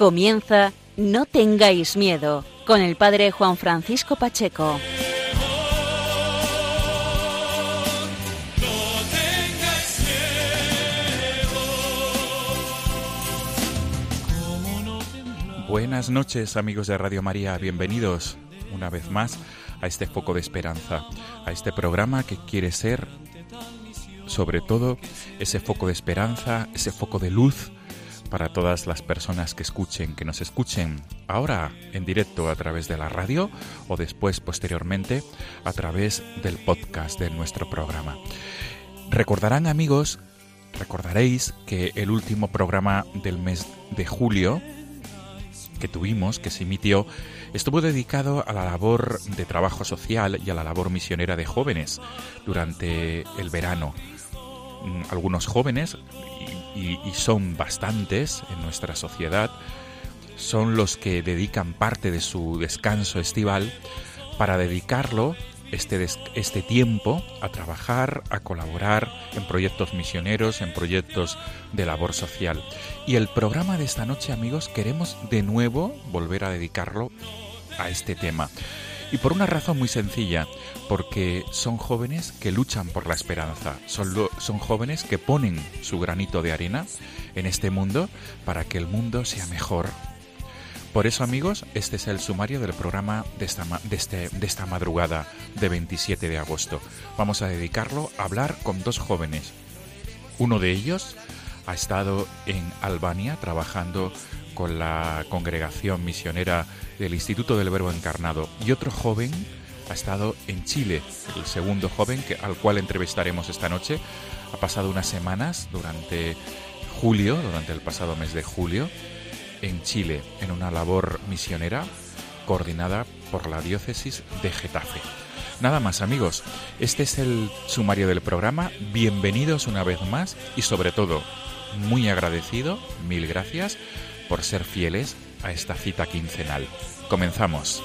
Comienza No tengáis miedo con el padre Juan Francisco Pacheco. Buenas noches amigos de Radio María, bienvenidos una vez más a este foco de esperanza, a este programa que quiere ser sobre todo ese foco de esperanza, ese foco de luz para todas las personas que escuchen, que nos escuchen ahora en directo a través de la radio o después posteriormente a través del podcast de nuestro programa. Recordarán amigos, recordaréis que el último programa del mes de julio que tuvimos, que se emitió, estuvo dedicado a la labor de trabajo social y a la labor misionera de jóvenes durante el verano. Mm, algunos jóvenes y, son bastantes en nuestra sociedad, son los que dedican parte de su descanso estival para dedicarlo este, este tiempo a trabajar, a colaborar en proyectos misioneros, en proyectos de labor social. Y el programa de esta noche, amigos, queremos de nuevo volver a dedicarlo a este tema. Y por una razón muy sencilla, porque son jóvenes que luchan por la esperanza, son, jóvenes que ponen su granito de arena en este mundo para que el mundo sea mejor. Por eso amigos, este es el sumario del programa de esta, de, este, de esta madrugada de 27 de agosto. Vamos a dedicarlo a hablar con dos jóvenes. Uno de ellos ha estado en Albania trabajando con la congregación misionera del Instituto del Verbo Encarnado. Y otro joven ha estado en Chile, el segundo joven que, al cual entrevistaremos esta noche. Ha pasado unas semanas durante julio, durante el pasado mes de julio, en Chile, en una labor misionera coordinada por la diócesis de Getafe. Nada más amigos, este es el sumario del programa, bienvenidos una vez más y sobre todo muy agradecido, mil gracias por ser fieles a esta cita quincenal. Comenzamos.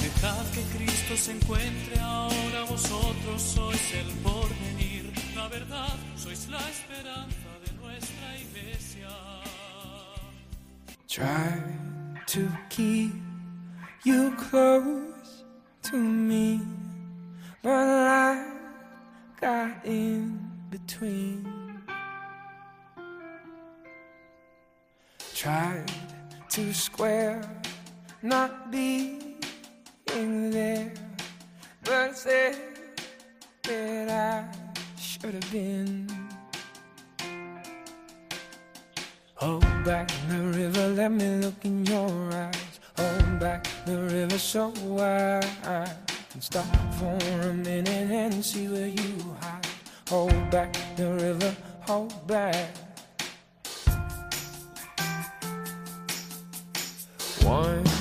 Dejad que Cristo se encuentre ahora vosotros sois el porvenir, la verdad, sois la esperanza de nuestra iglesia. Try to keep you close to me, but I got in between. Tried to square not being there, but said that I should have been. Hold back the river, let me look in your eyes. Hold back the river so I can stop for a minute and see where you hide. Hold back the river, hold back. Once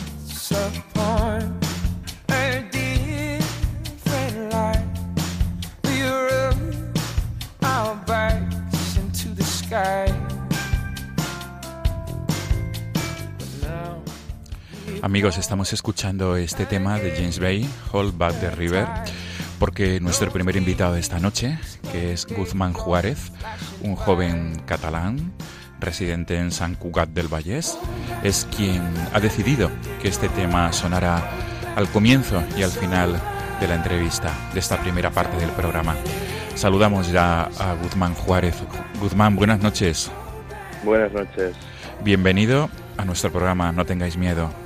Amigos, estamos escuchando este tema de James Bay, Hold Back the River, porque nuestro primer invitado de esta noche, que es Guzmán Juárez, un joven catalán residente en San Cugat del Vallés, es quien ha decidido que este tema sonara al comienzo y al final de la entrevista, de esta primera parte del programa. Saludamos ya a Guzmán Juárez. Guzmán, buenas noches. Buenas noches. Bienvenido a nuestro programa No tengáis miedo.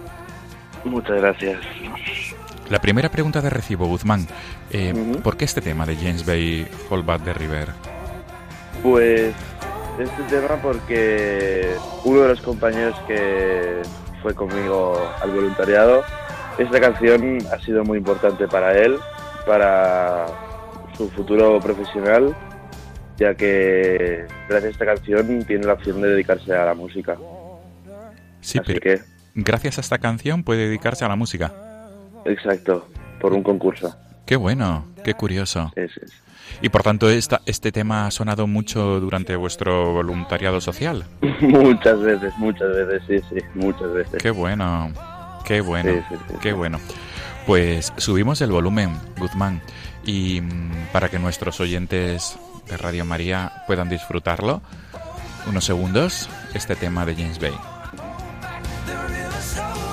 Muchas gracias. La primera pregunta de recibo, Guzmán. Eh. ¿Por qué este tema de James Bay, Hold Back the River? Pues este tema porque uno de los compañeros que fue conmigo al voluntariado, esta canción ha sido muy importante para él, para su futuro profesional, ya que gracias a esta canción tiene la opción de dedicarse a la música. Sí, Así pero que, gracias a esta canción puede dedicarse a la música. exacto, por un concurso. Qué bueno, qué curioso. Y por tanto, esta, este tema ha sonado mucho durante vuestro voluntariado social. muchas veces, muchas veces, sí, sí, muchas veces. Qué bueno, qué bueno, Sí, sí, sí, qué sí. bueno. Pues subimos el volumen, Guzmán, y mm, para que nuestros oyentes de Radio María puedan disfrutarlo, unos segundos, este tema de James Bay. The river so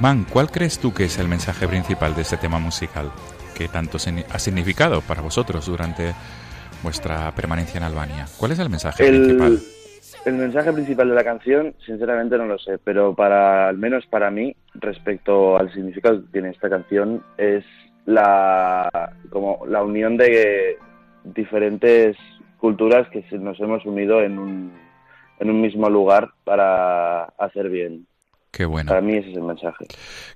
Guzmán, ¿cuál crees tú que es el mensaje principal de este tema musical que tanto ha significado para vosotros durante vuestra permanencia en Albania? ¿Cuál es el mensaje principal? El, mensaje principal de la canción, sinceramente no lo sé, pero para al menos para mí, respecto al significado que tiene esta canción, es la como la unión de diferentes culturas que nos hemos unido en un, en un mismo lugar para hacer bien. Qué bueno. Para mí ese es el mensaje.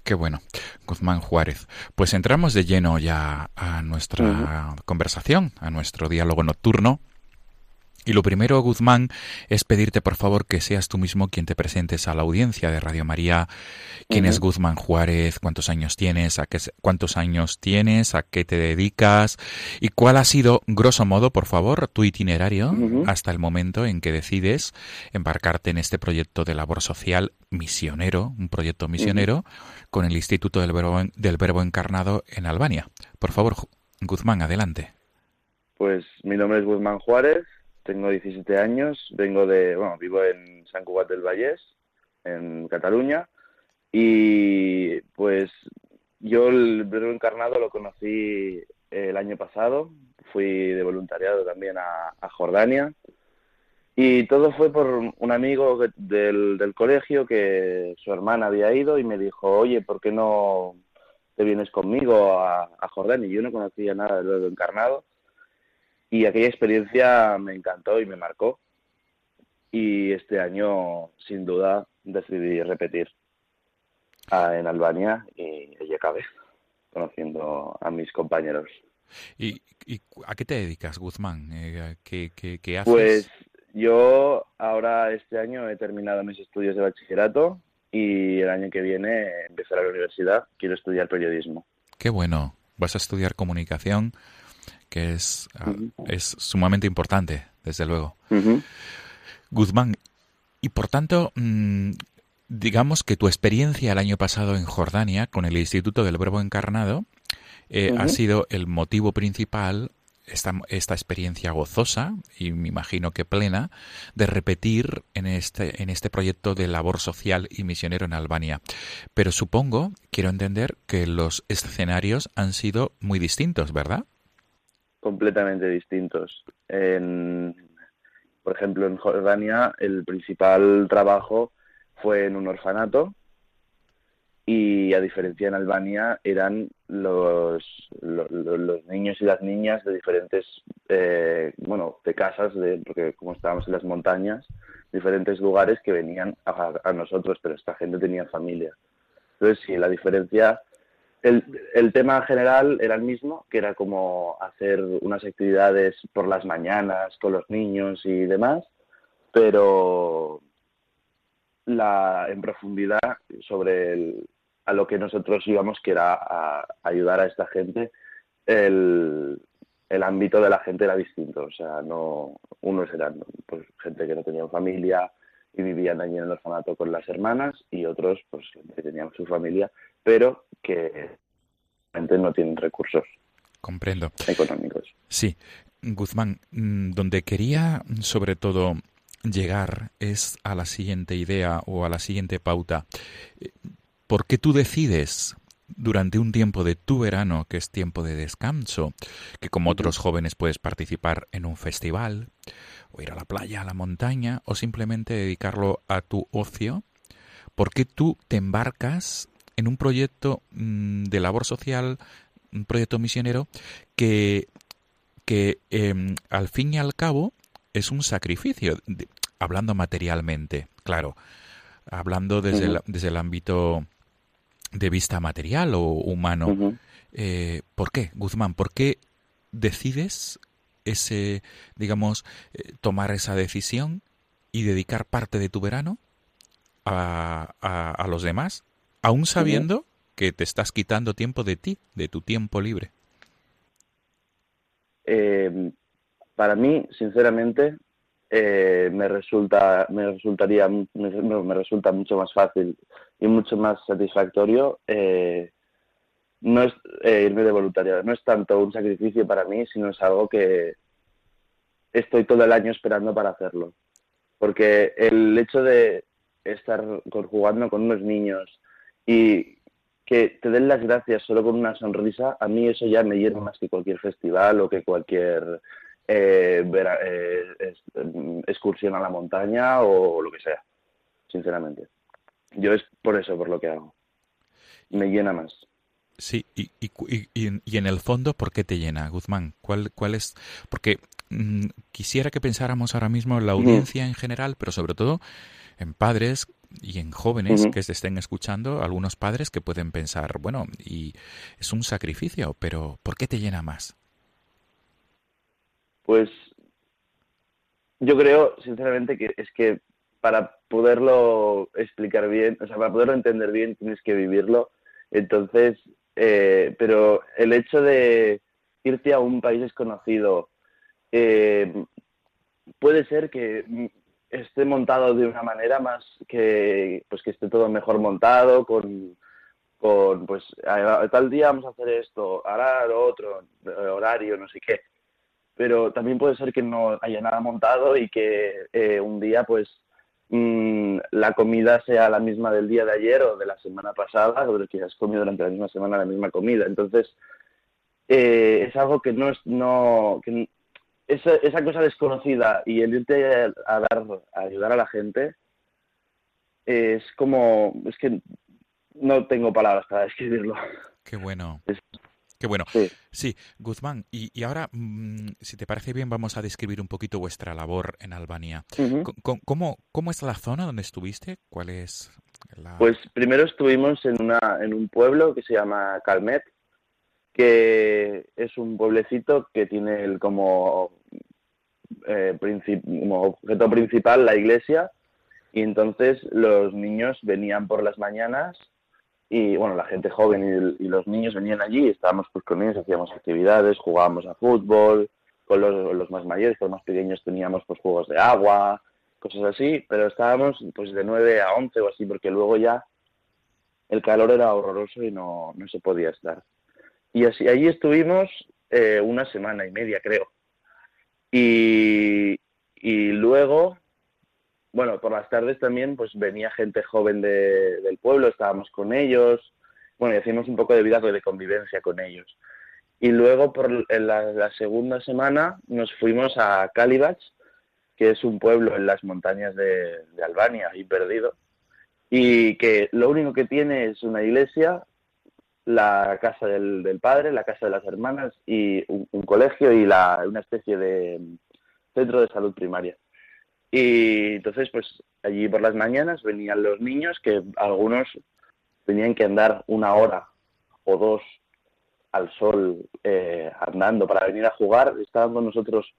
Qué bueno, Guzmán Juárez. Pues entramos de lleno ya a nuestra conversación, a nuestro diálogo nocturno. Y lo primero, Guzmán, es pedirte por favor que seas tú mismo quien te presentes a la audiencia de Radio María. ¿Quién es. Guzmán Juárez? ¿Cuántos años tienes? ¿A qué, ¿Cuántos años tienes? ¿A qué te dedicas? ¿Y cuál ha sido, grosso modo, por favor, tu itinerario hasta el momento en que decides embarcarte en este proyecto de labor social misionero, un proyecto misionero, con el Instituto del Verbo, del Verbo Encarnado en Albania? Por favor, Guzmán, adelante. Pues mi nombre es Guzmán Juárez, tengo 17 años, vengo de, bueno, vivo en Sant Cugat del Vallès, en Cataluña, y pues yo el verbo encarnado lo conocí el año pasado, fui de voluntariado también a, Jordania, y todo fue por un amigo del, del colegio que su hermana había ido y me dijo, oye, ¿por qué no te vienes conmigo a, a Jordania? Yo no conocía nada del verbo encarnado y aquella experiencia me encantó y me marcó. Y este año, sin duda, decidí repetir en Albania y allí acabé, conociendo a mis compañeros. ¿Y, a qué te dedicas, Guzmán? Eh, ¿qué, qué- qué haces? Pues yo ahora este año he terminado mis estudios de bachillerato y el año que viene empezaré la universidad. Quiero estudiar periodismo. Qué bueno. Vas a estudiar comunicación, que es, ah, es sumamente importante, desde luego. Guzmán, y por tanto, mm, digamos que tu experiencia el año pasado en Jordania con el Instituto del Verbo Encarnado eh, ha sido el motivo principal, esta, esta experiencia gozosa y me imagino que plena, de repetir en este, en este proyecto de labor social y misionero en Albania. Pero supongo, quiero entender, que los escenarios han sido muy distintos, ¿verdad? Completamente distintos. Por ejemplo, en Jordania el principal trabajo fue en un orfanato y a diferencia en Albania eran los, lo- lo- los niños y las niñas de diferentes, eh, bueno, de casas, de, porque como estábamos en las montañas, diferentes lugares que venían a, a nosotros, pero esta gente tenía familia. Entonces, sí, la diferencia el, el tema general era el mismo, que era como hacer unas actividades por las mañanas con los niños y demás, pero la, en profundidad sobre el- a lo que nosotros íbamos, que era a ayudar a esta gente, el, el ámbito de la gente era distinto. O sea, no unos eran pues gente que no tenía familia y vivían allí en el orfanato con las hermanas y otros pues que tenían su familia, pero que no tienen recursos. Comprendo. Económicos. Sí. Guzmán, mm, donde quería sobre todo llegar es a la siguiente idea o a la siguiente pauta. Eh, ¿Por qué tú decides durante un tiempo de tu verano, que es tiempo de descanso, que como otros jóvenes puedes participar en un festival, o ir a la playa, a la montaña, o simplemente dedicarlo a tu ocio, ¿por qué tú te embarcas en un proyecto mm, de labor social, un proyecto misionero, que, que em, al fin y al cabo es un sacrificio, hablando materialmente, claro, hablando desde, el, desde el ámbito de vista material o humano. Eh, ¿Por qué, Guzmán? ¿Por qué decides ese, digamos, eh, tomar esa decisión y dedicar parte de tu verano a, a, los demás, aún sabiendo que te estás quitando tiempo de ti, de tu tiempo libre? Eh, para mí, sinceramente, eh, me resulta me resultaría me, resulta mucho más fácil y mucho más satisfactorio eh, no es eh, irme de voluntariado. No es tanto un sacrificio para mí sino es algo que estoy todo el año esperando para hacerlo. Porque el hecho de estar jugando con unos niños y que te den las gracias solo con una sonrisa, a mí eso ya me llena más que cualquier festival o que cualquier eh, ver, eh, excursión a la montaña o lo que sea, sinceramente. Yo es por eso, por lo que hago. Me llena más. Sí, y, y, y, y en el fondo, ¿por qué te llena, Guzmán? ¿Cuál, cuál es? Porque mm, quisiera que pensáramos ahora mismo en la audiencia en general, pero sobre todo en padres y en jóvenes que se estén escuchando, algunos padres que pueden pensar, bueno, y es un sacrificio, pero ¿por qué te llena más? Pues yo creo, sinceramente, que es que para poderlo explicar bien, o sea, para poderlo entender bien, tienes que vivirlo. Entonces, eh, pero el hecho de irte a un país desconocido, eh, puede ser que esté montado de una manera más que, pues que esté todo mejor montado, con, con pues, tal día vamos a hacer esto, hará lo otro, horario, no sé qué pero también puede ser que no haya nada montado y que eh, un día pues mm, la comida sea la misma del día de ayer o de la semana pasada o que has comido durante la misma semana la misma comida. Entonces, eh, es algo que no es, no, que esa, esa cosa desconocida y el irte a, dar, a ayudar a la gente es como, es que no tengo palabras para describirlo. Qué bueno. Qué bueno. Sí, Guzmán, y, ahora, mm, si te parece bien, vamos a describir un poquito vuestra labor en Albania. ¿Cómo, ¿Cómo, es la zona donde estuviste? ¿Cuál es la...? Pues primero estuvimos en, una, en un pueblo que se llama Calmet, que es un pueblecito que tiene el, como, eh, como objeto principal la iglesia, y entonces los niños venían por las mañanas y bueno, la gente joven y, los niños venían allí, estábamos pues con ellos, hacíamos actividades, jugábamos a fútbol, con los, más mayores, con los más pequeños teníamos pues juegos de agua, cosas así, pero estábamos pues de 9 a 11 o así, porque luego ya el calor era horroroso y no, no se podía estar. Y así, allí estuvimos eh, una semana y media, creo. Y, luego bueno, por las tardes también pues venía gente joven de, del pueblo, estábamos con ellos, bueno, y hacíamos un poco de vida de convivencia con ellos. Y luego por la, segunda semana nos fuimos a Kalibach, que es un pueblo en las montañas de, Albania, y perdido, y que lo único que tiene es una iglesia, la casa del, padre, la casa de las hermanas y un, colegio y la, una especie de centro de salud primaria. Y entonces, pues allí por las mañanas venían los niños, que algunos tenían que andar una hora o dos al sol eh, andando para venir a jugar. Estaban con nosotros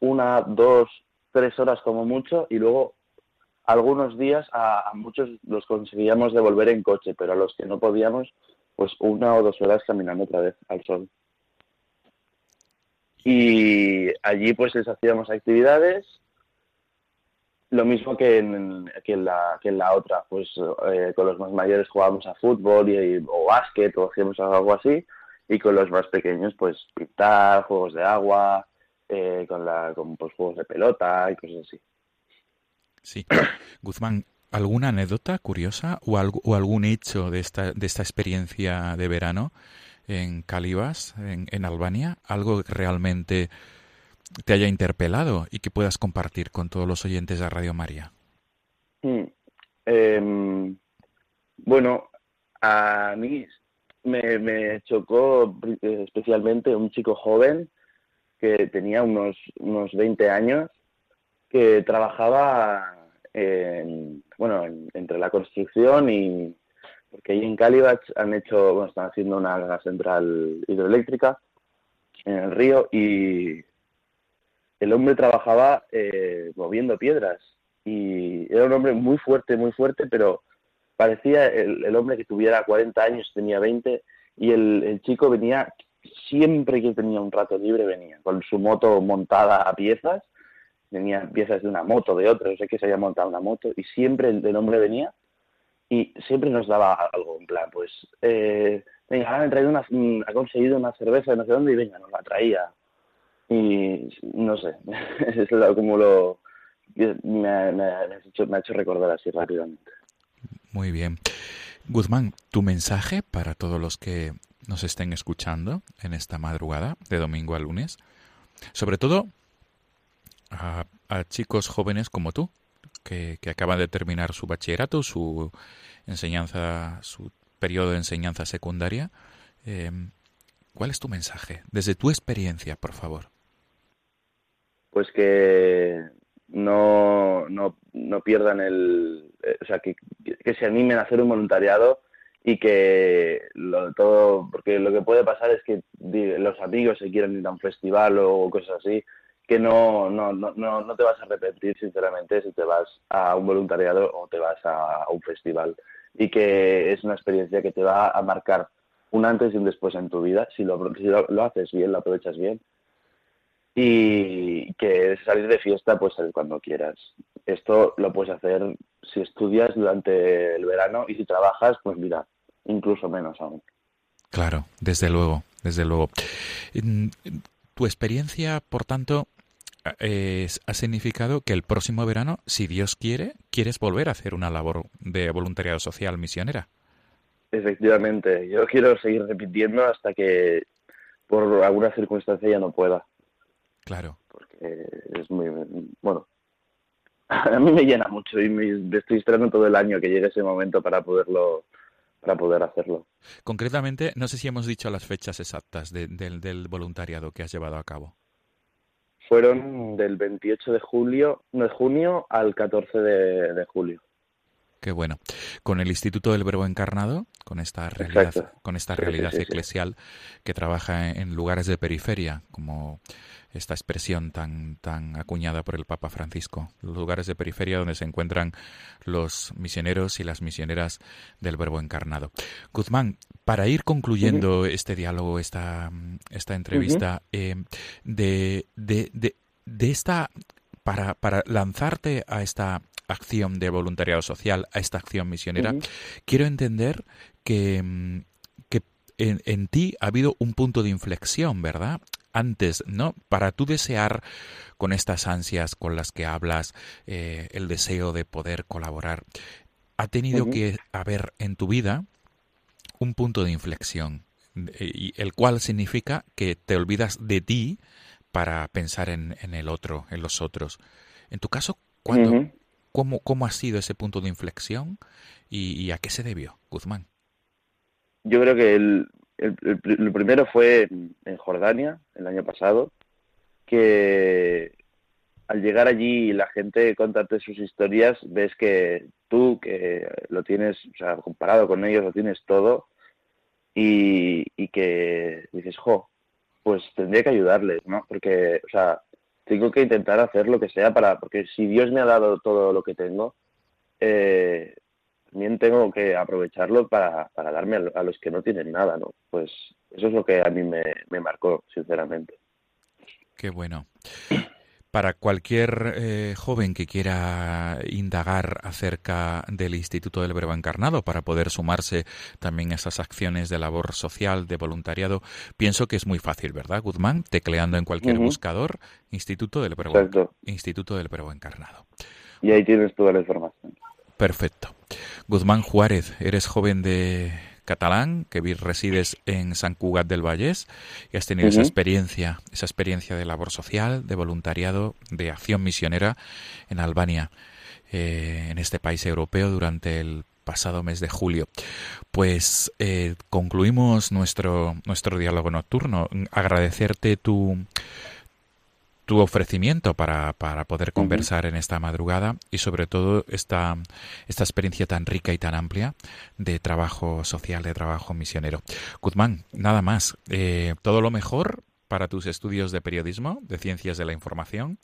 una, dos, tres horas como mucho y luego algunos días a, muchos los conseguíamos devolver en coche, pero a los que no podíamos, pues una o dos horas caminando otra vez al sol. y allí pues les hacíamos actividades lo mismo que en, que en, la, que en la otra, pues eh, con los más mayores jugábamos a fútbol y, o básquet o hacíamos algo así, y con los más pequeños pues pintar, juegos de agua, eh, con, la, con pues, juegos de pelota y cosas así. Sí. Guzmán, ¿alguna anécdota curiosa o, algo, algún hecho de esta, de esta experiencia de verano en Calibas, en, en Albania? ¿Algo realmente te haya interpelado y que puedas compartir con todos los oyentes de Radio María? Mm, em, bueno, a mí me, me, chocó especialmente un chico joven que tenía unos, unos 20 años que trabajaba en, bueno, entre la construcción y porque ahí en Calibach han hecho, bueno, están haciendo una central hidroeléctrica en el río y el hombre trabajaba eh, moviendo piedras y era un hombre muy fuerte, muy fuerte, pero parecía el, hombre que tuviera 40 años, tenía 20 y el, chico venía, siempre que tenía un rato libre venía, con su moto montada a piezas, tenía piezas de una moto, de otra, no sé qué se había montado una moto y siempre el, hombre venía y siempre nos daba algo, en plan, pues, eh, venga, ha, traído una, ha conseguido una cerveza de no sé dónde y venga, nos la traía y no sé, es como lo me, ha hecho, me ha hecho recordar así rápidamente. Muy bien. Guzmán, tu mensaje para todos los que nos estén escuchando en esta madrugada de domingo a lunes, sobre todo a, chicos jóvenes como tú, que, que, acaban de terminar su bachillerato, su enseñanza, su periodo de enseñanza secundaria. Eh, ¿Cuál es tu mensaje? Desde tu experiencia, por favor pues que no, no, no pierdan el, eh, o sea, que, que, se animen a hacer un voluntariado y que lo, todo, porque lo que puede pasar es que los amigos se quieran ir a un festival o cosas así, que no, no, no, no te vas a arrepentir sinceramente si te vas a un voluntariado o te vas a, un festival y que es una experiencia que te va a marcar un antes y un después en tu vida si lo, si lo haces bien, lo aprovechas bien y que salir de fiesta pues salir cuando quieras. Esto lo puedes hacer si estudias durante el verano y si trabajas, pues mira, incluso menos aún. Claro, desde luego, desde luego. Tu experiencia, por tanto, ha significado que el próximo verano, si Dios quiere, quieres volver a hacer una labor de voluntariado social misionera. Efectivamente, yo quiero seguir repitiendo hasta que por alguna circunstancia ya no pueda. Claro. Porque es muy, bueno, a mí me llena mucho y me estoy esperando todo el año que llegue ese momento para poderlo para poder hacerlo. Concretamente, no sé si hemos dicho las fechas exactas del voluntariado que has llevado a cabo. Fueron del 28 de julio, no, de junio al 14 de julio. Qué bueno. Con el Instituto del Verbo Encarnado, con esta realidad, con esta realidad eclesial que trabaja en lugares de periferia, como esta expresión tan, tan acuñada por el Papa Francisco, los lugares de periferia donde se encuentran los misioneros y las misioneras del Verbo Encarnado. Guzmán, para ir concluyendo este diálogo, esta, esta entrevista, eh, de, de, de, esta, para, para lanzarte a esta acción de voluntariado social, a esta acción misionera, quiero entender que, mm, que en, ti ha habido un punto de inflexión, ¿verdad? Antes, ¿no? Para tú desear con estas ansias con las que hablas, eh, el deseo de poder colaborar, ha tenido que haber en tu vida un punto de inflexión, y el cual significa que te olvidas de ti para pensar en, el otro, en los otros. En tu caso, ¿cuándo, ¿Cómo, ¿Cómo ha sido ese punto de inflexión y, a qué se debió, Guzmán? Yo creo que el, el, primero fue en Jordania, el año pasado, que al llegar allí y la gente contarte sus historias, ves que tú, que lo tienes, o sea, comparado con ellos, lo tienes todo, y, y que dices, jo, pues tendría que ayudarles, ¿no? Porque, o sea, tengo que intentar hacer lo que sea para, porque si Dios me ha dado todo lo que tengo, eh, también tengo que aprovecharlo para, para darme a, los que no tienen nada, ¿no? Pues eso es lo que a mí me, me marcó, sinceramente. Qué bueno. Para cualquier eh, joven que quiera indagar acerca del Instituto del Verbo Encarnado, para poder sumarse también a esas acciones de labor social, de voluntariado, pienso que es muy fácil, ¿verdad, Guzmán? Tecleando en cualquier buscador, Instituto del Verbo, Instituto del Verbo Encarnado. Y ahí tienes toda la información. Perfecto. Guzmán Juárez, eres joven de catalán, que resides en San Cugat del Vallés y has tenido esa experiencia, esa experiencia de labor social, de voluntariado, de acción misionera en Albania, eh, en este país europeo durante el pasado mes de julio. Pues eh, concluimos nuestro, nuestro diálogo nocturno. Agradecerte tu tu ofrecimiento para, para poder conversar en esta madrugada y sobre todo esta, esta experiencia tan rica y tan amplia de trabajo social, de trabajo misionero. Guzmán, nada más. Eh, todo lo mejor para tus estudios de periodismo, de ciencias de la información.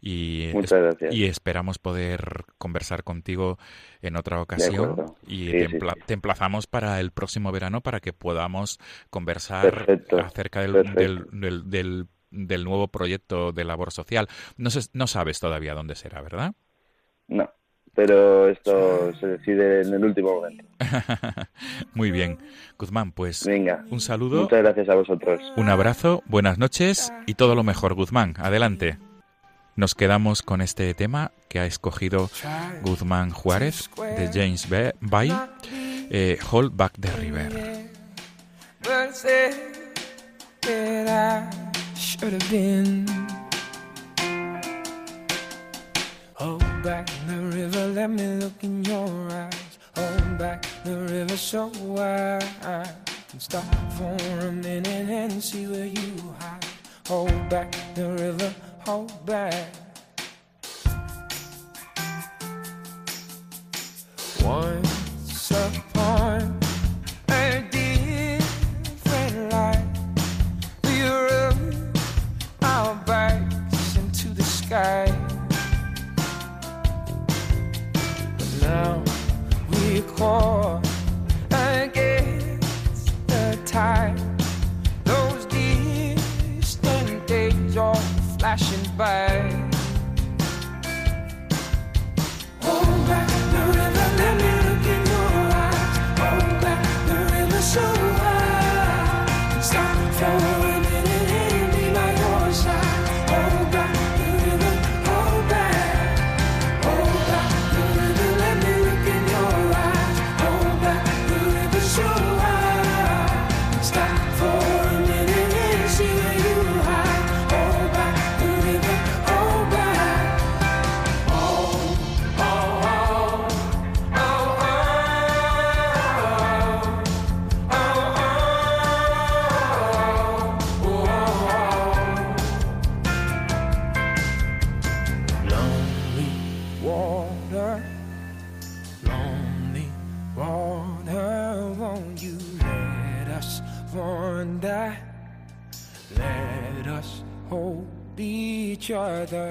Y, y esperamos poder conversar contigo en otra ocasión y te, emplazamos para el próximo verano para que podamos conversar acerca del, del, del del nuevo proyecto de labor social. No, no sabes todavía dónde será, ¿verdad? No, pero esto se decide en el último momento. Muy bien. Guzmán, pues Venga, un saludo. Muchas gracias a vosotros. Un abrazo, buenas noches y todo lo mejor, Guzmán. Adelante. Nos quedamos con este tema que ha escogido Guzmán Juárez de James Bay, eh, Hold Back the River. Should have been. Hold back the river, let me look in your eyes. Hold back the river so I can stop for a minute and see where you hide. Hold back the river, hold back. Once upon sky. But now we caught other.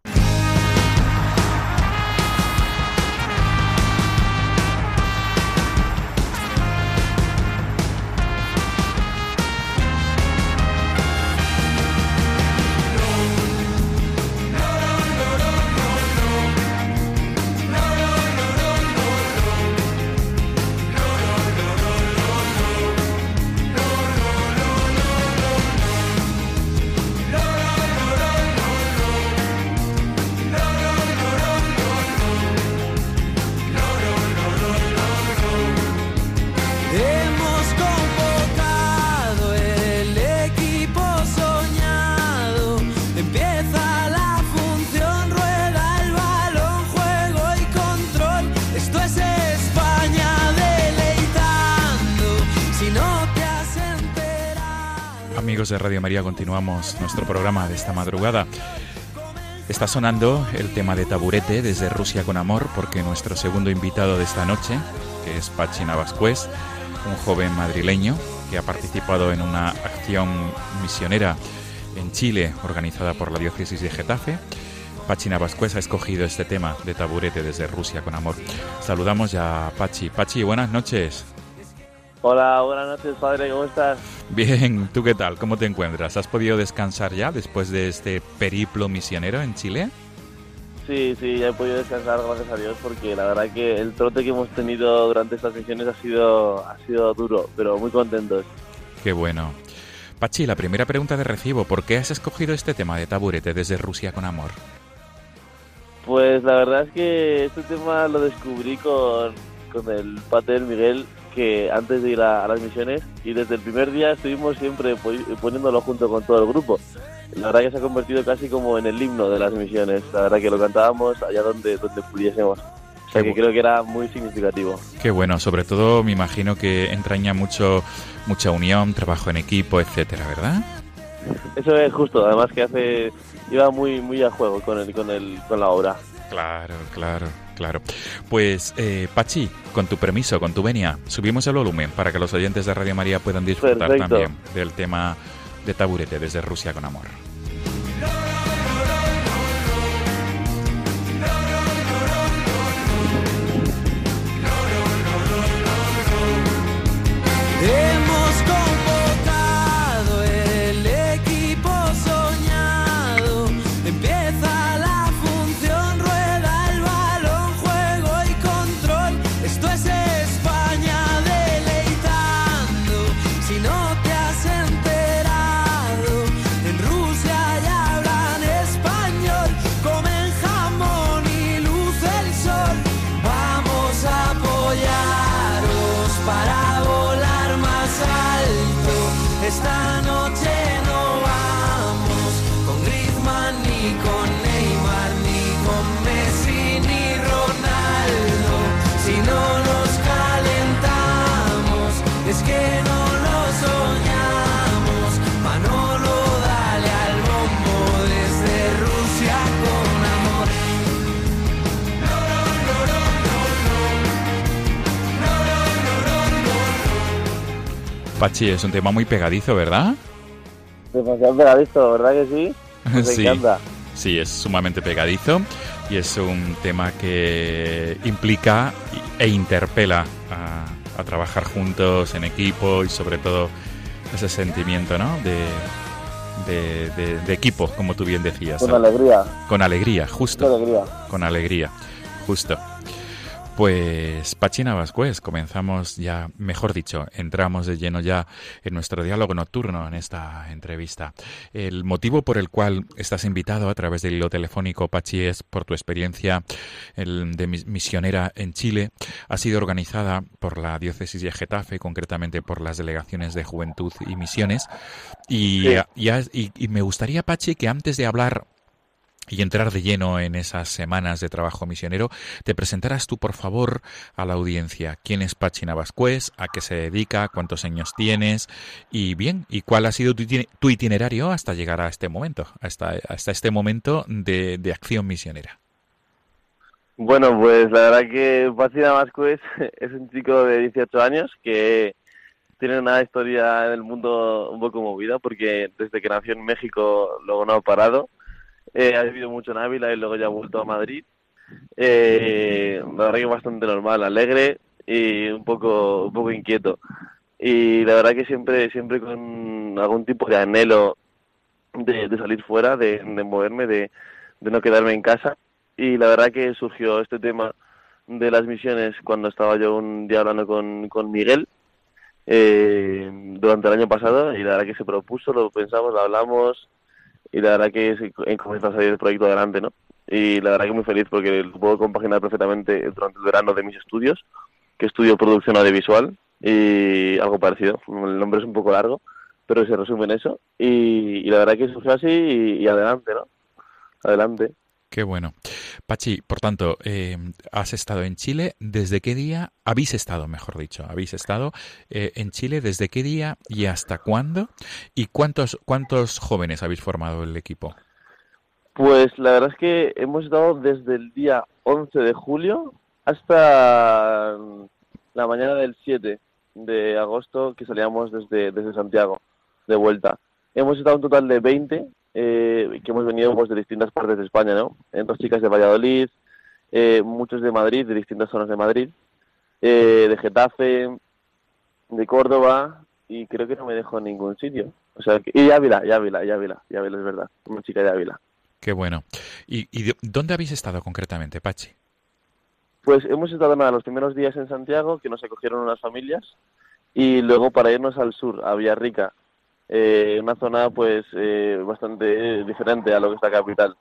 Continuamos nuestro programa de esta madrugada. Está sonando el tema de Taburete desde Rusia con Amor porque nuestro segundo invitado de esta noche, que es Pachi Navascués, un joven madrileño que ha participado en una acción misionera en Chile organizada por la diócesis de Getafe. Pachi Navascués ha escogido este tema de Taburete desde Rusia con Amor. Saludamos ya a Pachi. Pachi, buenas noches. Hola, buenas noches, padre, ¿cómo estás? Bien, ¿tú qué tal? ¿Cómo te encuentras? ¿Has podido descansar ya después de este periplo misionero en Chile? Sí, sí, ya he podido descansar, gracias a Dios, porque la verdad que el trote que hemos tenido durante estas misiones ha sido, ha sido duro, pero muy contentos. Qué bueno. Pachi, la primera pregunta de recibo, ¿por qué has escogido este tema de taburete desde Rusia con amor? Pues la verdad es que este tema lo descubrí con, con el pater Miguel, que antes de ir a, a las misiones, y desde el primer día estuvimos siempre po- poniéndolo junto con todo el grupo. La verdad que se ha convertido casi como en el himno de las misiones, la verdad que lo cantábamos allá donde, donde pudiésemos. O sea que creo que era muy significativo. Qué bueno, sobre todo me imagino que entraña mucho mucha unión, trabajo en equipo, etcétera, ¿verdad? Eso es justo, además que hace iba muy muy a juego con el con el con la obra. Claro, claro, claro. Pues, eh, Pachi, con tu permiso, con tu venia, subimos el volumen para que los oyentes de Radio María puedan disfrutar Perfecto. también del tema de taburete desde Rusia con amor. Pachi, es un tema muy pegadizo, ¿verdad? Demasiado pegadizo, ¿verdad que sí? Nos Sí. encanta. Sí, es sumamente pegadizo y es un tema que implica e interpela a, a trabajar juntos en equipo y sobre todo ese sentimiento ¿no? de, de, de- de equipo, como tú bien decías. Con alegría, Con alegría, con justo. alegría. Con alegría, justo. Pues Pachina Vascuez, comenzamos ya, mejor dicho, entramos de lleno ya en nuestro diálogo nocturno en esta entrevista. El motivo por el cual estás invitado a través del hilo telefónico, Pachi, es por tu experiencia de mis- misionera en Chile. Ha sido organizada por la diócesis de Getafe, concretamente por las delegaciones de Juventud y Misiones. Y, Sí. y has- y- y me gustaría, Pachi, que antes de hablar y entrar de lleno en esas semanas de trabajo misionero, te presentaras tú, por favor, a la audiencia. ¿Quién es Pachi Navascués? ¿A qué se dedica? ¿Cuántos años tienes? Y bien, ¿y cuál ha sido tu itine- tu itinerario hasta llegar a este momento, hasta, este momento de, acción misionera? Bueno, pues la verdad que Pachi Damasco es, es un chico de 18 años que tiene una historia en el mundo un poco movida porque desde que nació en México luego no ha parado. Eh, ha vivido mucho en Ávila y luego ya ha vuelto a Madrid. Eh, la verdad que bastante normal, alegre y un poco, un poco inquieto. Y la verdad que siempre, siempre con algún tipo de anhelo de, de salir fuera, de, de moverme, de, de no quedarme en casa. Y la verdad que surgió este tema de las misiones cuando estaba yo un día hablando con, con Miguel eh, durante el año pasado y la verdad que se propuso, lo pensamos, lo hablamos y la verdad que se, comenzó a salir el proyecto adelante, ¿no? Y la verdad que muy feliz porque lo puedo compaginar perfectamente durante el verano de mis estudios, que estudio producción audiovisual y algo parecido. El nombre es un poco largo, pero se resume en eso. Y, y la verdad que surgió así y adelante, ¿no? Adelante. Qué bueno. Pachi, por tanto, eh, has estado en Chile. ¿Desde qué día? Habéis estado, mejor dicho, habéis estado eh, en Chile. ¿Desde qué día y hasta cuándo? ¿Y cuántos, cuántos jóvenes habéis formado el equipo? Pues la verdad es que hemos estado desde el día 11 de julio hasta la mañana del 7 de agosto que salíamos desde, desde Santiago, de vuelta. Hemos estado un total de 20 eh, que hemos venido pues, de distintas partes de España, ¿no? En dos chicas de Valladolid, eh, muchos de Madrid, de distintas zonas de Madrid, eh, de Getafe, de Córdoba, y creo que no me dejo en ningún sitio. O sea, que, y Ávila, y Ávila, y Ávila, y Ávila, es verdad, una chica de Ávila. Qué bueno. ¿Y, y de- dónde habéis estado concretamente, Pachi? Pues hemos estado nada, los primeros días en Santiago, que nos acogieron unas familias, y luego para irnos al sur, a Villarrica, eh, una zona pues eh, bastante diferente a lo que es la capital.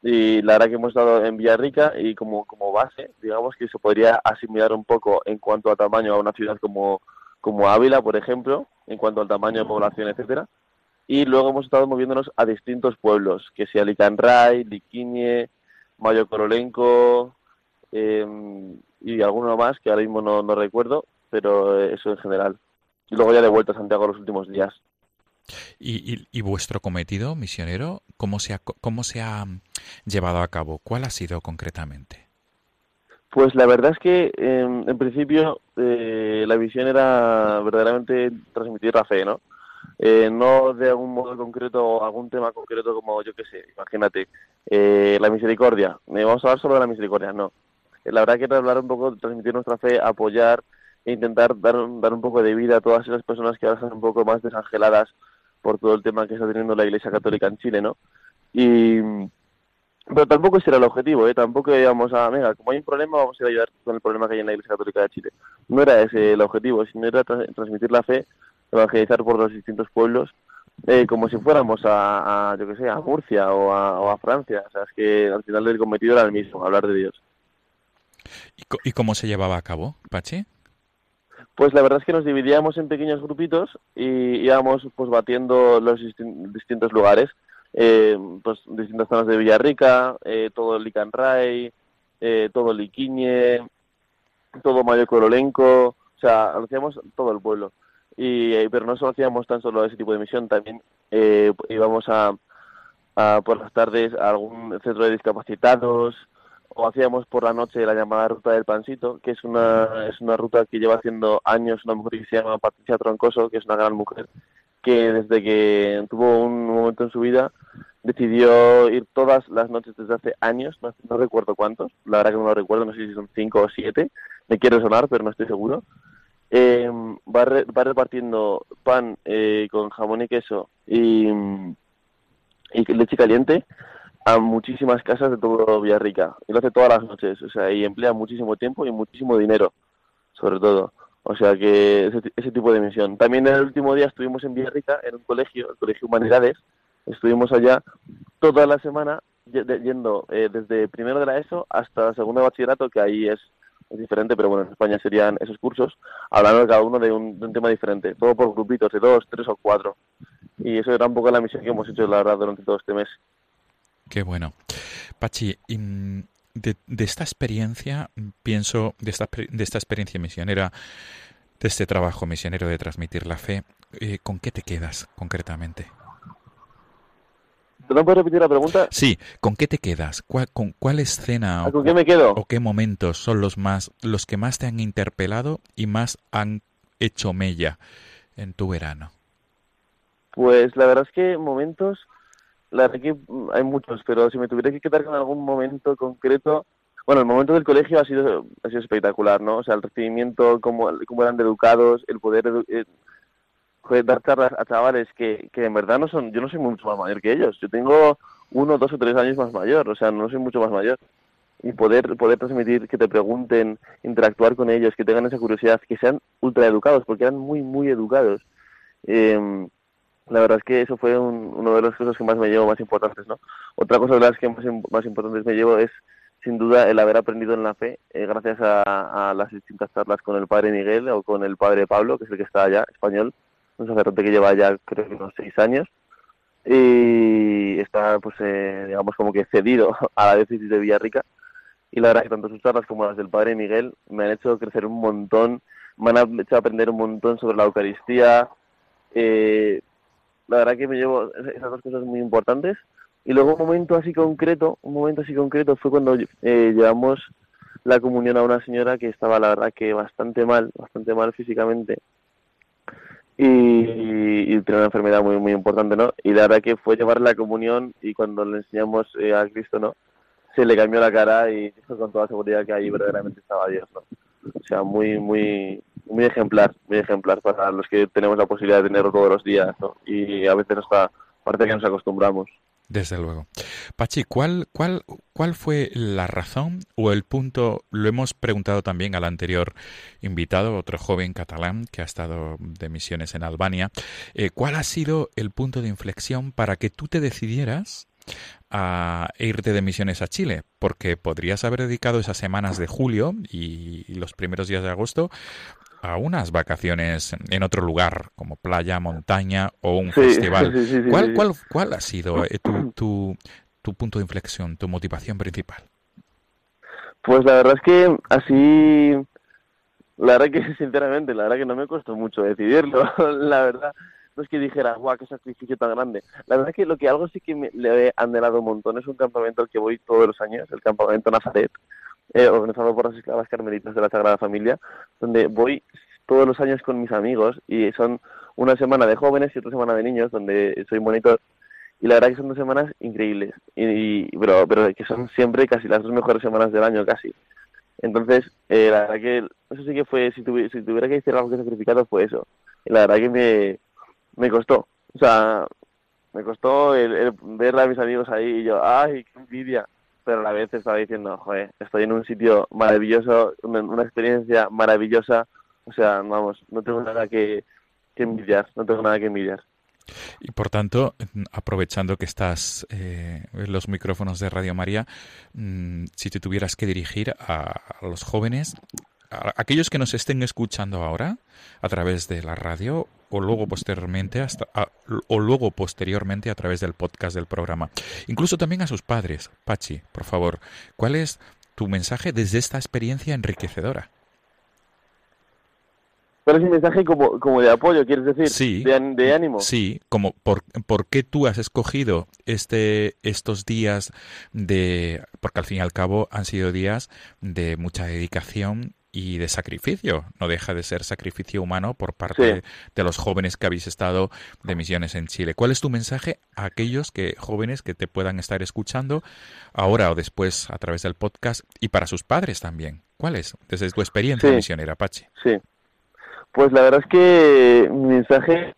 Y la verdad que hemos estado en Villarrica y como, como base, digamos que se podría asimilar un poco en cuanto a tamaño a una ciudad como, como Ávila, por ejemplo, en cuanto al tamaño de población, etcétera. Y luego hemos estado moviéndonos a distintos pueblos, que sea Licanray, Liquiñe, Mayo Corolenco, eh, y alguno más que ahora mismo no, no recuerdo, pero eso en general. Y luego ya de vuelta a Santiago los últimos días. ¿Y, y, y vuestro cometido misionero, cómo se, ha, cómo se ha mm, llevado a cabo? ¿Cuál ha sido concretamente? Pues la verdad es que eh, en principio eh, la visión era verdaderamente transmitir la fe, ¿no? Eh, no de algún modo concreto o algún tema concreto como yo qué sé, imagínate, eh, la misericordia. Vamos a hablar solo de la misericordia, no. La verdad que era hablar un poco, transmitir nuestra fe, apoyar e intentar dar, dar un poco de vida a todas esas personas que ahora están un poco más desangeladas por todo el tema que está teniendo la Iglesia Católica en Chile, ¿no? Y pero tampoco ese era el objetivo, ¿eh? Tampoco íbamos a, venga, como hay un problema, vamos a ir a ayudar con el problema que hay en la Iglesia Católica de Chile. No era ese el objetivo, sino era tra transmitir la fe, evangelizar por los distintos pueblos, eh, como si fuéramos a, a yo que sé, a Murcia o a, o a, Francia. O sea, es que al final el cometido era el mismo, hablar de Dios. ¿Y, co ¿Y cómo se llevaba a cabo, Pachi? Pues la verdad es que nos dividíamos en pequeños grupitos y íbamos pues batiendo los distintos lugares. Eh, pues distintas zonas de Villarrica, eh, todo Licanray, eh, todo Liquiñe, todo Mayo Corolenco, o sea, hacíamos todo el pueblo. Y, eh, pero no solo hacíamos tan solo ese tipo de misión, también eh, íbamos a, a por las tardes a algún centro de discapacitados o hacíamos por la noche la llamada ruta del pansito, que es una es una ruta que lleva haciendo años una mujer que se llama Patricia Troncoso, que es una gran mujer que desde que tuvo un momento en su vida decidió ir todas las noches desde hace años, no, recuerdo cuántos, la verdad que no lo recuerdo, no sé si son cinco o siete, me quiero sonar, pero no estoy seguro. Eh, va, re, va, repartiendo pan eh, con jamón y queso y, y leche caliente a muchísimas casas de todo Villarrica. Y lo hace todas las noches, o sea, y emplea muchísimo tiempo y muchísimo dinero, sobre todo. O sea que ese, ese, tipo de misión. También el último día estuvimos en Villarrica, en un colegio, el Colegio Humanidades. Estuvimos allá toda la semana yendo eh, desde primero de la ESO hasta segundo de bachillerato, que ahí es, es, diferente, pero bueno, en España serían esos cursos, hablando cada uno de un, de un, tema diferente, todo por grupitos de dos, tres o cuatro. Y eso era un poco la misión que hemos hecho, la verdad, durante todo este mes. Qué bueno. Pachi, de, de, esta experiencia, pienso, de esta, de esta experiencia misionera, de este trabajo misionero de transmitir la fe, eh, ¿con qué te quedas concretamente? ¿No puedes repetir la pregunta? Sí, ¿con qué te quedas? ¿Cuál, ¿Con cuál escena ¿Con o, qué me quedo? o qué momentos son los más los que más te han interpelado y más han hecho mella en tu verano? Pues la verdad es que momentos, la verdad que hay muchos, pero si me tuviera que quedar con algún momento concreto, bueno, el momento del colegio ha sido, ha sido espectacular, ¿no? O sea, el recibimiento, cómo, cómo eran educados, el poder eh, dar charlas a chavales que, que en verdad no son, yo no soy mucho más mayor que ellos, yo tengo uno, dos o tres años más mayor, o sea, no soy mucho más mayor. Y poder, poder transmitir, que te pregunten, interactuar con ellos, que tengan esa curiosidad, que sean ultra educados, porque eran muy, muy educados. Eh, la verdad es que eso fue un, de las cosas que más me llevo más importantes, ¿no? Otra cosa de las que más, más importantes me llevo es, sin duda, el haber aprendido en la fe, eh, gracias a, a, las distintas charlas con el padre Miguel o con el padre Pablo, que es el que está allá, español, un sacerdote que lleva ya creo que unos seis años, y está, pues, eh, digamos, como que cedido a la diócesis de Villarrica. Y la verdad es que tanto sus charlas como las del padre Miguel me han hecho crecer un montón, me han hecho aprender un montón sobre la Eucaristía, eh, la verdad que me llevo esas dos cosas muy importantes. Y luego un momento así concreto, un momento así concreto fue cuando eh, llevamos la comunión a una señora que estaba la verdad que bastante mal, bastante mal físicamente y, y, tenía una enfermedad muy muy importante, ¿no? Y la verdad que fue llevar la comunión y cuando le enseñamos eh, a Cristo, ¿no? Se le cambió la cara y dijo con toda seguridad que ahí verdaderamente estaba Dios, ¿no? O sea, muy muy muy ejemplar, muy ejemplar para los que tenemos la posibilidad de tenerlo todos los días, ¿no? Y a veces está parte que nos acostumbramos. Desde luego. Pachi, ¿cuál, cuál, ¿cuál fue la razón o el punto? Lo hemos preguntado también al anterior invitado, otro joven catalán que ha estado de misiones en Albania. Eh, ¿Cuál ha sido el punto de inflexión para que tú te decidieras a irte de misiones a Chile, porque podrías haber dedicado esas semanas de julio y los primeros días de agosto a unas vacaciones en otro lugar, como playa, montaña o un festival. ¿Cuál, cuál, ¿Cuál ha sido eh, tu, tu, tu punto de inflexión, tu motivación principal? Pues la verdad es que así, la verdad que sinceramente, la verdad que no me costó mucho decidirlo, la verdad. No es que dijera, guau, qué sacrificio tan grande. La verdad es que lo que algo sí que me, le he anhelado un montón es un campamento al que voy todos los años, el campamento Nazaret, eh, organizado por las esclavas carmelitas de la Sagrada Familia, donde voy todos los años con mis amigos y son una semana de jóvenes y otra semana de niños, donde soy monitor. Y la verdad que son dos semanas increíbles, y, pero, pero que son siempre casi las dos mejores semanas del año, casi. Entonces, eh, la verdad que eso sí que fue, si, tuviera, si tuviera que decir algo que sacrificado fue eso. La verdad que me, me costó. O sea, me costó el, ver a mis amigos ahí y yo, ¡ay, qué envidia! Pero a la vez estaba diciendo, joder, estoy en un sitio maravilloso, una, experiencia maravillosa. O sea, vamos, no tengo nada que, envidiar, no tengo nada que envidiar. Y por tanto, aprovechando que estás eh, en los micrófonos de Radio María, mm, si te tuvieras que dirigir a los jóvenes, aquellos que nos estén escuchando ahora a través de la radio o luego posteriormente hasta o luego posteriormente a través del podcast del programa, incluso también a sus padres. Pachi, por favor, ¿cuál es tu mensaje desde esta experiencia enriquecedora? ¿Cuál es un mensaje como, como de apoyo, quieres decir? Sí. De, ánimo. Sí, como por, por qué tú has escogido este, estos días de... Porque al fin y al cabo han sido días de mucha dedicación y de sacrificio. No deja de ser sacrificio humano por parte de los jóvenes que habéis estado de misiones en Chile. ¿Cuál es tu mensaje a aquellos que jóvenes que te puedan estar escuchando ahora o después a través del podcast y para sus padres también? ¿Cuál es desde tu experiencia misionera, Apache? Sí. Pues la verdad es que mi mensaje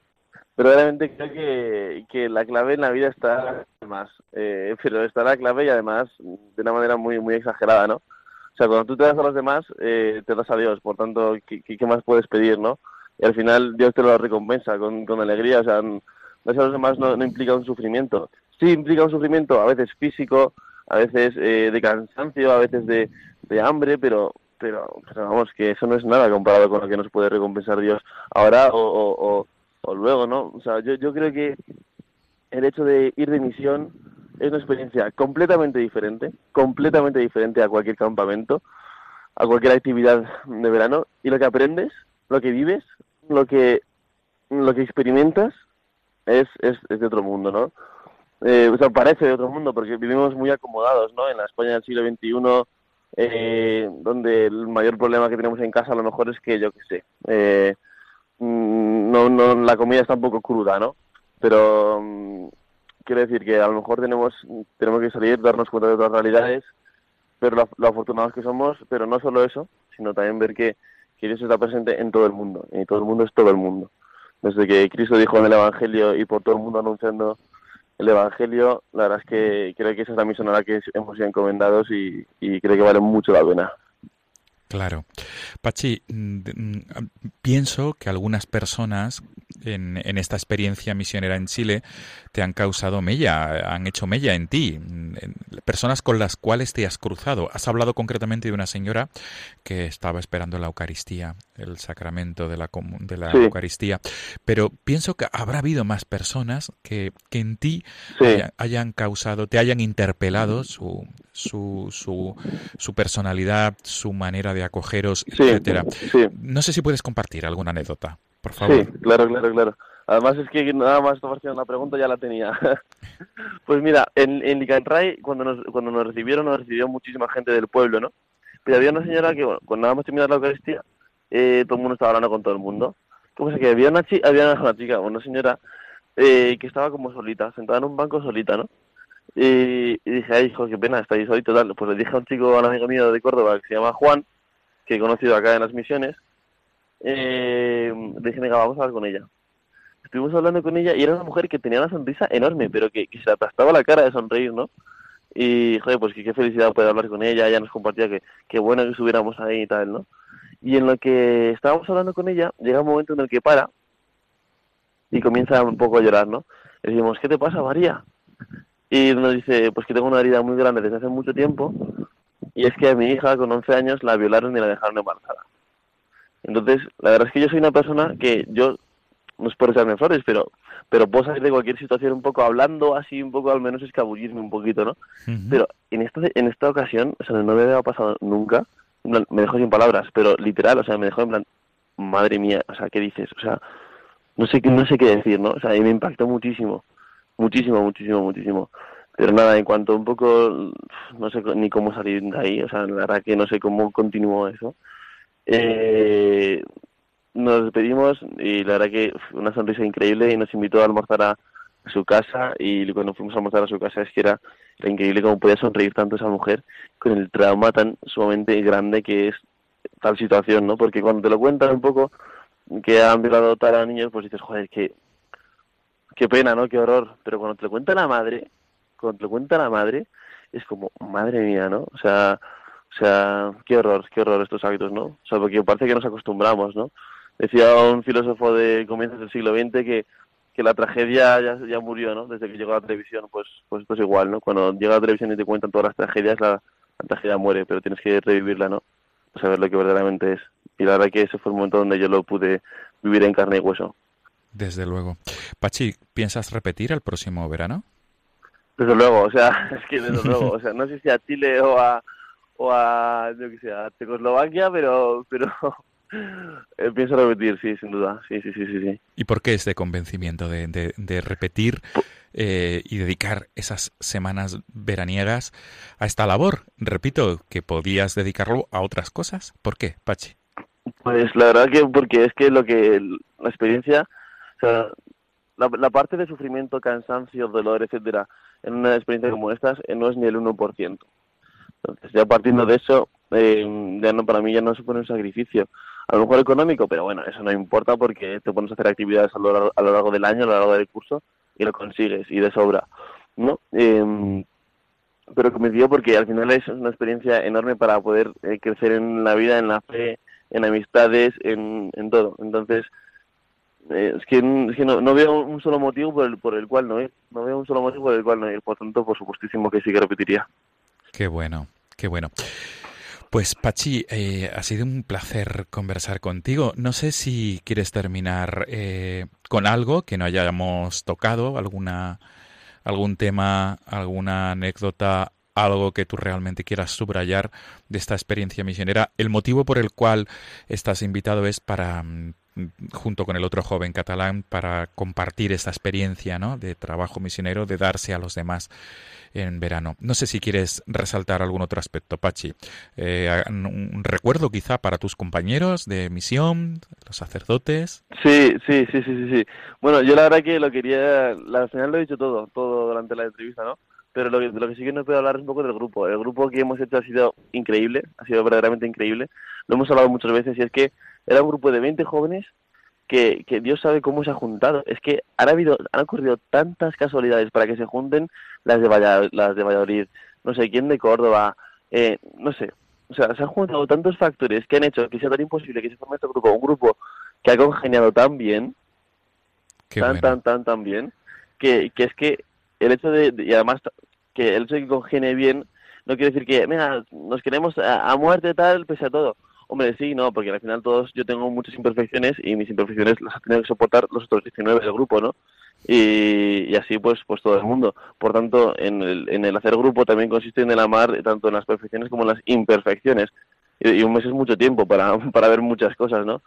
verdaderamente creo que, que la clave en la vida está más, eh, pero está la clave y además de una manera muy muy exagerada, ¿no? O sea, cuando tú te das a los demás, eh, te das a Dios, por tanto, ¿qué, ¿qué, más puedes pedir, no? Y al final Dios te lo recompensa con, con alegría, o sea, darse a los demás no, no, implica un sufrimiento. Sí implica un sufrimiento, a veces físico, a veces eh, de cansancio, a veces de, de hambre, pero, pero, pero, vamos, que eso no es nada comparado con lo que nos puede recompensar Dios ahora o, o, o, o luego, ¿no? O sea, yo, yo creo que el hecho de ir de misión es una experiencia completamente diferente, completamente diferente a cualquier campamento, a cualquier actividad de verano, y lo que aprendes, lo que vives, lo que, lo que experimentas es, es, es de otro mundo, ¿no? Eh, o sea, parece de otro mundo porque vivimos muy acomodados, ¿no? En la España del siglo XXI, eh, donde el mayor problema que tenemos en casa a lo mejor es que, yo qué sé, eh, mm, no, no, la comida está un poco cruda, ¿no? Pero mm, quiero decir que a lo mejor tenemos, tenemos que salir, darnos cuenta de otras realidades, pero lo, afortunados que somos, pero no solo eso, sino también ver que, que Dios está presente en todo el mundo, y todo el mundo es todo el mundo. Desde que Cristo dijo en el Evangelio y por todo el mundo anunciando el Evangelio, la verdad es que creo que esa es la misión a la que hemos sido encomendados y, y creo que vale mucho la pena. Claro. Pachi, mm, mm, pienso que algunas personas en, en, esta experiencia misionera en Chile te han causado mella, han hecho mella en ti, personas con las cuales te has cruzado. Has hablado concretamente de una señora que estaba esperando la Eucaristía, el sacramento de la, de la sí. Eucaristía, pero pienso que habrá habido más personas que, que en ti sí. hayan, hayan, causado, te hayan interpelado su, su, su, su, personalidad, su manera de acogeros, sí, etcétera. No sé si puedes compartir alguna anécdota, por favor. Sí, claro, claro, claro. Además es que nada más estaba haciendo una pregunta ya la tenía. pues mira, en, en Licanray, cuando nos, cuando nos recibieron, nos recibió muchísima gente del pueblo, ¿no? Pero había una señora que, bueno, cuando nada más terminar la Eucaristía, eh, todo el mundo estaba hablando con todo el mundo. ¿Cómo es que había una, chica, había una chica, una señora, eh, que estaba como solita, sentada en un banco solita, ¿no? Y, y dije, ay, hijo, qué pena, estáis solito, tal. Pues le dije a un chico, a un amigo mío de Córdoba, que se llama Juan, que he conocido acá en las misiones, eh, dije, venga, vamos a hablar con ella estuvimos hablando con ella y era una mujer que tenía una sonrisa enorme, pero que, que se aplastaba la cara de sonreír, ¿no? Y, joder, pues que qué felicidad poder hablar con ella, ella nos compartía que qué bueno que estuviéramos ahí y tal, ¿no? Y en lo que estábamos hablando con ella, llega un momento en el que para y comienza un poco a llorar, ¿no? Le decimos, ¿qué te pasa, María? Y nos dice, pues que tengo una herida muy grande desde hace mucho tiempo y es que a mi hija con 11 años la violaron y la dejaron embarazada. Entonces, la verdad es que yo soy una persona que yo no es por echarme flores, pero pero puedo salir de cualquier situación un poco hablando así, un poco al menos escabullirme un poquito, ¿no? Uh -huh. Pero en esta, en esta ocasión, o sea, no me había pasado nunca, me dejó sin palabras, pero literal, o sea, me dejó en plan, madre mía, o sea, ¿qué dices? O sea, no sé, no sé qué decir, ¿no? O sea, y me impactó muchísimo, muchísimo, muchísimo, muchísimo. Pero nada, en cuanto un poco, no sé ni cómo salir de ahí, o sea, la verdad que no sé cómo continuó eso. Eh, nos despedimos y la verdad que una sonrisa increíble y nos invitó a almorzar a, su casa y cuando fuimos a almorzar a su casa es que era, era increíble cómo podía sonreír tanto esa mujer con el trauma tan sumamente grande que es tal situación, ¿no? Porque cuando te lo cuentan un poco que han violado tal a niños, pues dices, joder, qué, qué pena, ¿no? Qué horror. Pero cuando te lo cuenta la madre, cuando te lo cuenta la madre, es como, madre mía, ¿no? O sea, o sea, qué horror, qué horror estos hábitos, ¿no? O sea, porque parece que nos acostumbramos, ¿no? decía un filósofo de comienzos del siglo XX que, que la tragedia ya, ya murió, ¿no? Desde que llegó la televisión, pues, pues, pues igual, ¿no? Cuando llega la televisión y te cuentan todas las tragedias, la, tragedia muere, pero tienes que revivirla, ¿no? Saber lo que verdaderamente es. Y la verdad que ese fue el momento donde yo lo pude vivir en carne y hueso. Desde luego. Pachi, ¿piensas repetir el próximo verano? Desde luego, o sea, es que desde luego, o sea, no sé si a Chile o a, o a, yo que sé, a Checoslovaquia, pero, pero eh, pienso repetir, sí, sin duda. Sí, sí, sí, sí, sí. ¿Y por qué este convencimiento de, de, de repetir eh, y dedicar esas semanas veraniegas a esta labor? Repito, que podías dedicarlo a otras cosas. ¿Por qué, Pachi? Pues la verdad que porque es que lo que la experiencia, o sea, la, la parte de sufrimiento, cansancio, dolor, etcétera, en una experiencia como esta eh, no es ni el 1%. Entonces, ya partiendo de eso, eh, ya no para mí ya no supone un sacrificio a lo mejor económico, pero bueno, eso no importa porque te pones a hacer actividades a lo, largo, a lo largo del año, a lo largo del curso, y lo consigues, y de sobra, ¿no? Eh, pero dio porque al final es una experiencia enorme para poder eh, crecer en la vida, en la fe, en amistades, en, en todo. Entonces, eh, es que, es que no, veo un solo motivo por el, por el cual no ir. Un solo motivo por el cual no. Por tanto, por supuestísimo que sí que repetiría. Qué bueno, qué bueno. Pues Pachi, eh, ha sido un placer conversar contigo. No sé si quieres terminar eh, con algo que no hayamos tocado, alguna, algún tema, alguna anécdota, algo que tú realmente quieras subrayar de esta experiencia misionera. El motivo por el cual estás invitado es para, mm, junto con el otro joven catalán, para compartir esta experiencia ¿no? de trabajo misionero, de darse a los demás en verano. No sé si quieres resaltar algún otro aspecto, Pachi. Eh, un recuerdo quizá para tus compañeros de misión, los sacerdotes. Sí, sí, sí, sí, sí, sí. Bueno, yo la verdad que lo quería, al final lo he dicho todo, todo durante la entrevista, ¿no? Pero lo que, lo que sí que no puedo hablar es un poco del grupo. El grupo que hemos hecho ha sido increíble, ha sido verdaderamente increíble. Lo hemos hablado muchas veces y es que era un grupo de 20 jóvenes que, que, Dios sabe cómo se ha juntado. Es que han habido, han ocurrido tantas casualidades para que se junten las de Valladolid, las de Valladolid no sé quién de Córdoba, eh, no sé. O sea, se han juntado tantos factores que han hecho que sea tan imposible que se forme este grupo, un grupo que ha congeniado tan bien, tan, tan, tan, tan bien, que, que es que el hecho de, y además que el hecho de que congenie bien no quiere decir que, mira, nos queremos a, muerte tal, pese a todo. Hombre, sí, no, porque al final todos yo tengo muchas imperfecciones y mis imperfecciones las ha tenido que soportar los otros 19 del grupo, ¿no? Y, así pues pues todo el mundo. Por tanto, en el, en el hacer grupo también consiste en el amar tanto en las perfecciones como en las imperfecciones. Y, un mes es mucho tiempo para, para ver muchas cosas, ¿no?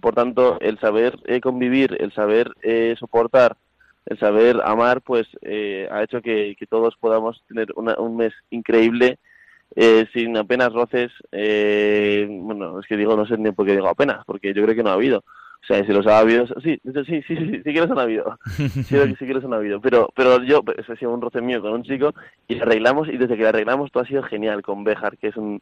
Por tanto, el saber eh, convivir, el saber eh, soportar, el saber amar, pues eh, ha hecho que, que, todos podamos tener un mes increíble eh, sin apenas roces, eh, bueno, es que digo, no sé ni por qué digo apenas, porque yo creo que no ha habido. O sea, si los ha habido, sí, sí, sí, sí, sí, sí que los han habido. Sí, sí que los han habido. Pero, pero yo, pues, ha sido un roce mío con un chico y arreglamos, y desde que arreglamos todo ha sido genial con Bejar, que es un,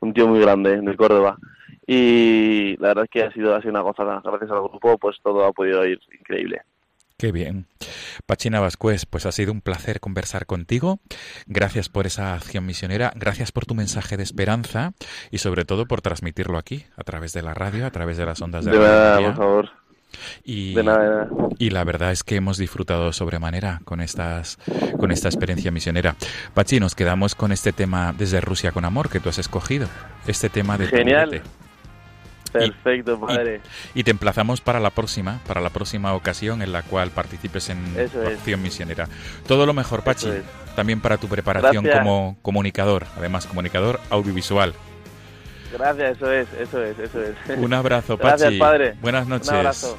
un tío muy grande de Córdoba. Y la verdad es que ha sido, ha sido una gozada. Gracias al grupo, pues todo ha podido ir increíble. Qué bien. Pachina Vascuez, pues ha sido un placer conversar contigo. Gracias por esa acción misionera, gracias por tu mensaje de esperanza y sobre todo por transmitirlo aquí, a través de la radio, a través de las ondas de, de nada, por favor. Y, de nada, de nada. y la verdad es que hemos disfrutado sobremanera con estas con esta experiencia misionera. Pachi, nos quedamos con este tema desde Rusia con amor que tú has escogido. Este tema de Genial. Perfecto, padre. Y, y, te emplazamos para la próxima, para la próxima ocasión en la cual participes en Eso es. acción misionera. Todo lo mejor, Pachi, es. también para tu preparación Gracias. como comunicador, además comunicador audiovisual. Gracias, eso es, eso es, eso es. Un abrazo, Pachi. Gracias, padre. Buenas noches. Un abrazo.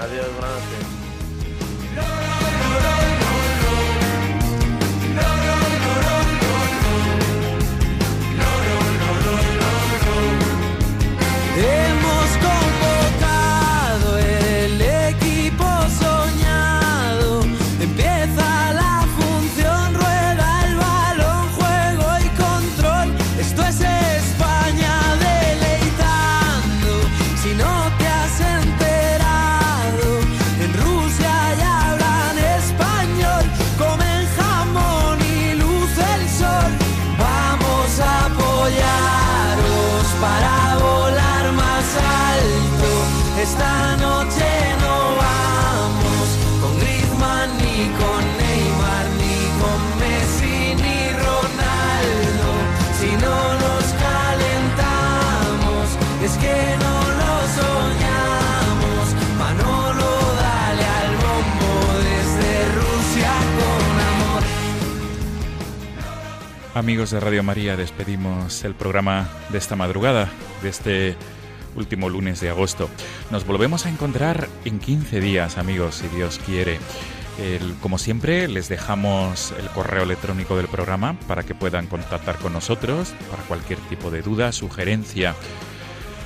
Adiós, buenas noches. Yeah. Amigos de Radio María, despedimos el programa de esta madrugada, de este último lunes de agosto. Nos volvemos a encontrar en 15 días, amigos, si Dios quiere. Como siempre, les dejamos el correo electrónico del programa para que puedan contactar con nosotros para cualquier tipo de duda, sugerencia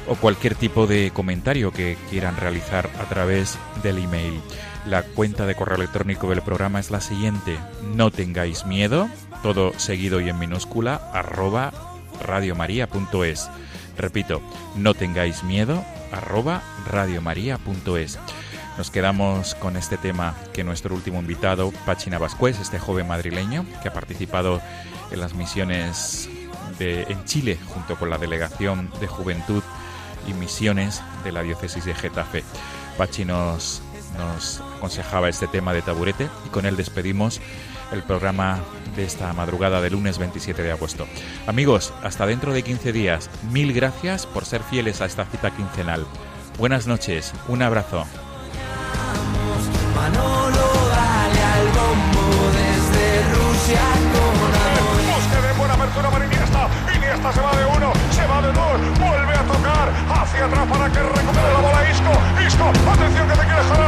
o cualquier tipo de comentario que quieran realizar a través del email. La cuenta de correo electrónico del programa es la siguiente. No tengáis miedo, todo seguido y en minúscula, arroba radiomaria.es. Repito, no tengáis miedo, arroba radiomaria.es. Nos quedamos con este tema que nuestro último invitado, Pachina Vascuez, este joven madrileño que ha participado en las misiones en Chile junto con la Delegación de Juventud y Misiones de la Diócesis de Getafe. Pachi nos aconsejaba este tema de taburete y con él despedimos el programa de esta madrugada de lunes 27 de agosto. Amigos, hasta dentro de 15 días. Mil gracias por ser fieles a esta cita quincenal. Buenas noches, un abrazo. Manolo, dale al bombo desde Rusia con amor. Busque de buena apertura para Iniesta. Iniesta se va de uno, se va de dos, vuelve a tocar hacia atrás para que recupere la bola Isco. Isco, atención que te quieres jalar